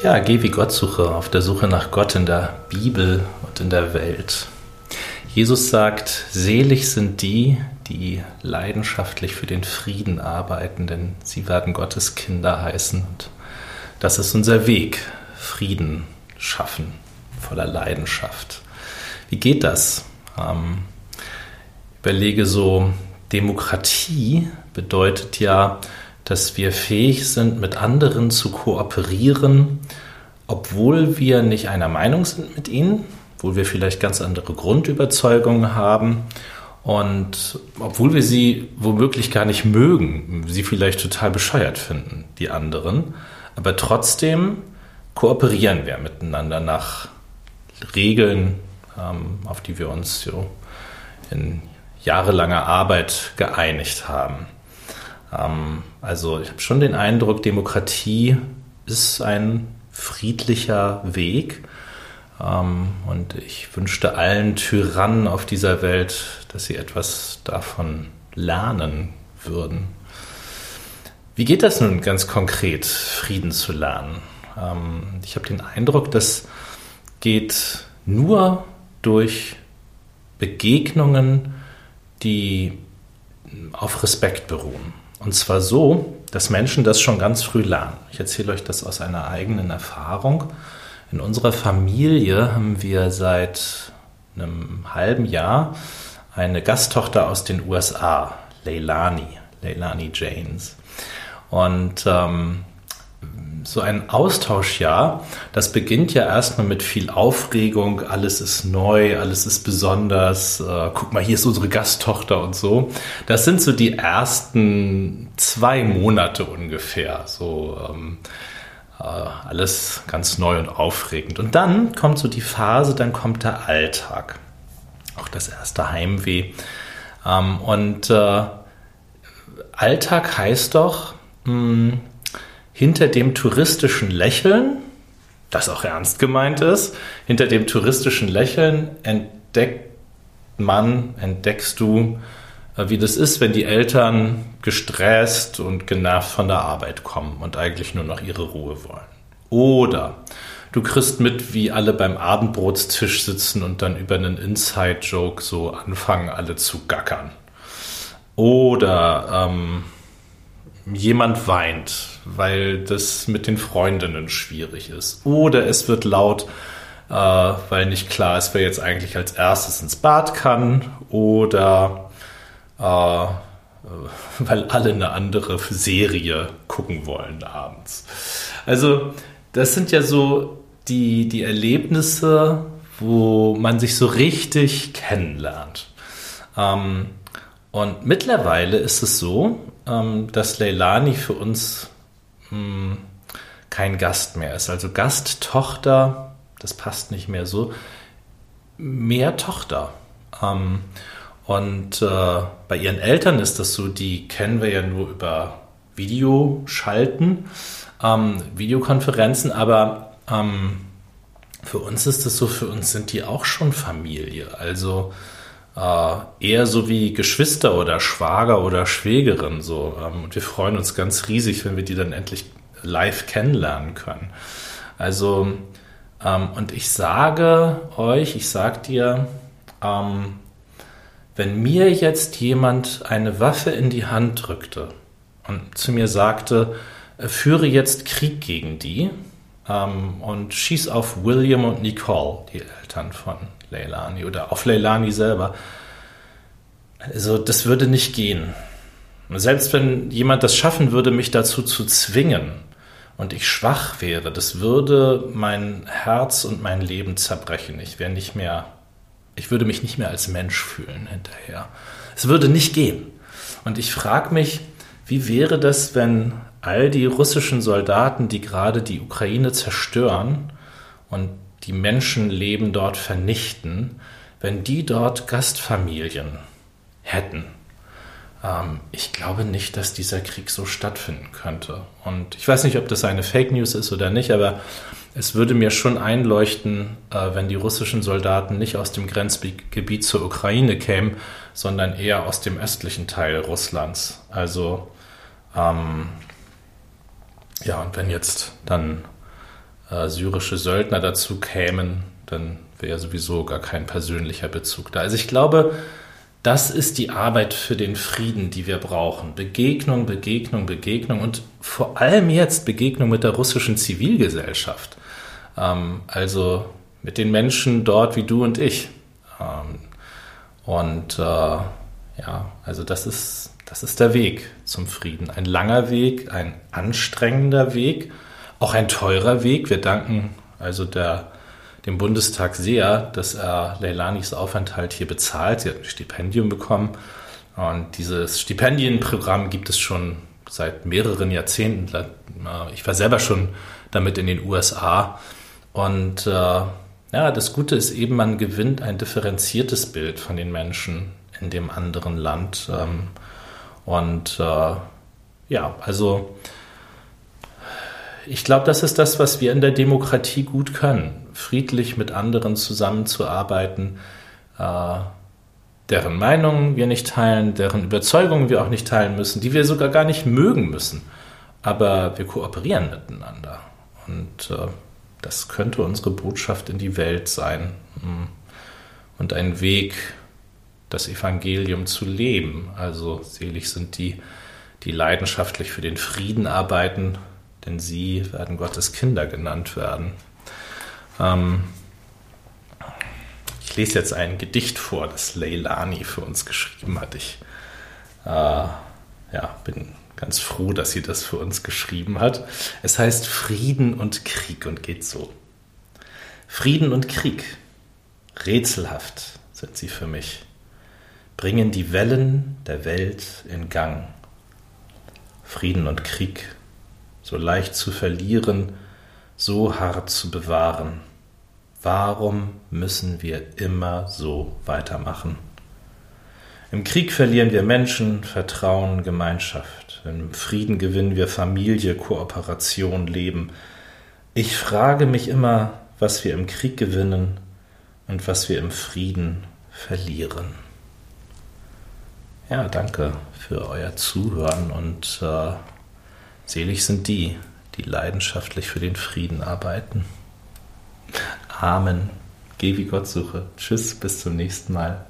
Ja, geh wie Gottsuche auf der Suche nach Gott in der Bibel und in der Welt. Jesus sagt, selig sind die, die leidenschaftlich für den Frieden arbeiten, denn sie werden Gottes Kinder heißen. Und das ist unser Weg, Frieden schaffen, voller Leidenschaft. Wie geht das? Ähm, überlege so, Demokratie bedeutet ja, dass wir fähig sind, mit anderen zu kooperieren, obwohl wir nicht einer Meinung sind mit ihnen, obwohl wir vielleicht ganz andere Grundüberzeugungen haben und obwohl wir sie womöglich gar nicht mögen, sie vielleicht total bescheuert finden, die anderen, aber trotzdem kooperieren wir miteinander nach Regeln, ähm, auf die wir uns so in jahrelanger Arbeit geeinigt haben. Ähm, also ich habe schon den Eindruck, Demokratie ist ein friedlicher Weg. Ähm, und ich wünschte allen Tyrannen auf dieser Welt, dass sie etwas davon lernen würden. Wie geht das nun ganz konkret, Frieden zu lernen? Ähm, ich habe den Eindruck, das geht nur durch Begegnungen, die auf Respekt beruhen. Und zwar so, dass Menschen das schon ganz früh lernen. Ich erzähle euch das aus einer eigenen Erfahrung. In unserer Familie haben wir seit einem halben Jahr eine Gasttochter aus den USA, Leilani, Leilani Janes. Und ähm, so ein Austauschjahr, das beginnt ja erstmal mit viel Aufregung, alles ist neu, alles ist besonders, äh, guck mal, hier ist unsere Gasttochter und so. Das sind so die ersten zwei Monate ungefähr, so ähm, äh, alles ganz neu und aufregend. Und dann kommt so die Phase, dann kommt der Alltag, auch das erste Heimweh. Ähm, und äh, Alltag heißt doch, mh, hm, hinter dem touristischen Lächeln, das auch ernst gemeint ist, hinter dem touristischen Lächeln entdeckt man, entdeckst du, äh, wie das ist, wenn die Eltern gestresst und genervt von der Arbeit kommen und eigentlich nur noch ihre Ruhe wollen. Oder du kriegst mit, wie alle beim Abendbrotstisch sitzen und dann über einen Inside-Joke so anfangen, alle zu gackern. Oder ähm, jemand weint, weil das mit den Freundinnen schwierig ist. Oder es wird laut, äh, weil nicht klar ist, wer jetzt eigentlich als erstes ins Bad kann. Oder äh, weil alle eine andere Serie gucken wollen abends. Also das sind ja so die, die Erlebnisse, wo man sich so richtig kennenlernt. Ähm, und mittlerweile ist es so, ähm, dass Leilani für uns hm, kein Gast mehr ist. Also Gasttochter, das passt nicht mehr so, mehr Tochter. Ähm, und äh, bei ihren Eltern ist das so, die kennen wir ja nur über Videoschalten, ähm, Videokonferenzen, aber für uns ist das so, für uns sind die auch schon Familie. Also äh, eher so wie Geschwister oder Schwager oder Schwägerin so. Ähm, und wir freuen uns ganz riesig, wenn wir die dann endlich live kennenlernen können. Also, ähm, und ich sage euch, ich sag dir, ähm, wenn mir jetzt jemand eine Waffe in die Hand drückte und zu mir sagte, äh, führe jetzt Krieg gegen die ähm, und schieß auf William und Nicole, die Eltern von Leilani oder auf Leilani selber. Also das würde nicht gehen. Selbst wenn jemand das schaffen würde, mich dazu zu zwingen und ich schwach wäre, das würde mein Herz und mein Leben zerbrechen. Ich wäre nicht mehr, ich würde mich nicht mehr als Mensch fühlen hinterher. Es würde nicht gehen. Und ich frage mich, wie wäre das, wenn all die russischen Soldaten, die gerade die Ukraine zerstören und die Menschenleben dort vernichten, wenn die dort Gastfamilien hätten. Ähm, ich glaube nicht, dass dieser Krieg so stattfinden könnte. Und ich weiß nicht, ob das eine Fake News ist oder nicht, aber es würde mir schon einleuchten, äh, wenn die russischen Soldaten nicht aus dem Grenzgebiet zur Ukraine kämen, sondern eher aus dem östlichen Teil Russlands. Also ähm, ja, und wenn jetzt dann äh, syrische Söldner dazu kämen, dann wäre sowieso gar kein persönlicher Bezug da. Also ich glaube, das ist die Arbeit für den Frieden, die wir brauchen. Begegnung, Begegnung, Begegnung und vor allem jetzt Begegnung mit der russischen Zivilgesellschaft. Ähm, also mit den Menschen dort wie du und ich. Ähm, und äh, ja, also das ist, das ist der Weg zum Frieden. Ein langer Weg, ein anstrengender Weg, auch ein teurer Weg. Wir danken also der dem Bundestag sehr, dass er Leilanis Aufenthalt hier bezahlt. Sie hat ein Stipendium bekommen. Und dieses Stipendienprogramm gibt es schon seit mehreren Jahrzehnten. Ich war selber schon damit in den USA. Und äh, ja, das Gute ist eben, man gewinnt ein differenziertes Bild von den Menschen in dem anderen Land. Ähm, und äh, ja, also ich glaube, das ist das, was wir in der Demokratie gut können. Friedlich mit anderen zusammenzuarbeiten, äh, deren Meinungen wir nicht teilen, deren Überzeugungen wir auch nicht teilen müssen, die wir sogar gar nicht mögen müssen. Aber wir kooperieren miteinander. Und äh, das könnte unsere Botschaft in die Welt sein. Hm. Und ein Weg, das Evangelium zu leben. Also selig sind die, die leidenschaftlich für den Frieden arbeiten denn sie werden Gottes Kinder genannt werden. Ähm, ich lese jetzt ein Gedicht vor, das Leilani für uns geschrieben hat. Ich äh, ja, bin ganz froh, dass sie das für uns geschrieben hat. Es heißt Frieden und Krieg und geht so. Frieden und Krieg, rätselhaft sind sie für mich, bringen die Wellen der Welt in Gang. Frieden und Krieg so leicht zu verlieren, so hart zu bewahren. Warum müssen wir immer so weitermachen? Im Krieg verlieren wir Menschen, Vertrauen, Gemeinschaft. Im Frieden gewinnen wir Familie, Kooperation, Leben. Ich frage mich immer, was wir im Krieg gewinnen und was wir im Frieden verlieren. Ja, danke für euer Zuhören und äh, Selig sind die, die leidenschaftlich für den Frieden arbeiten. Amen. Geh wie Gott suche. Tschüss, bis zum nächsten Mal.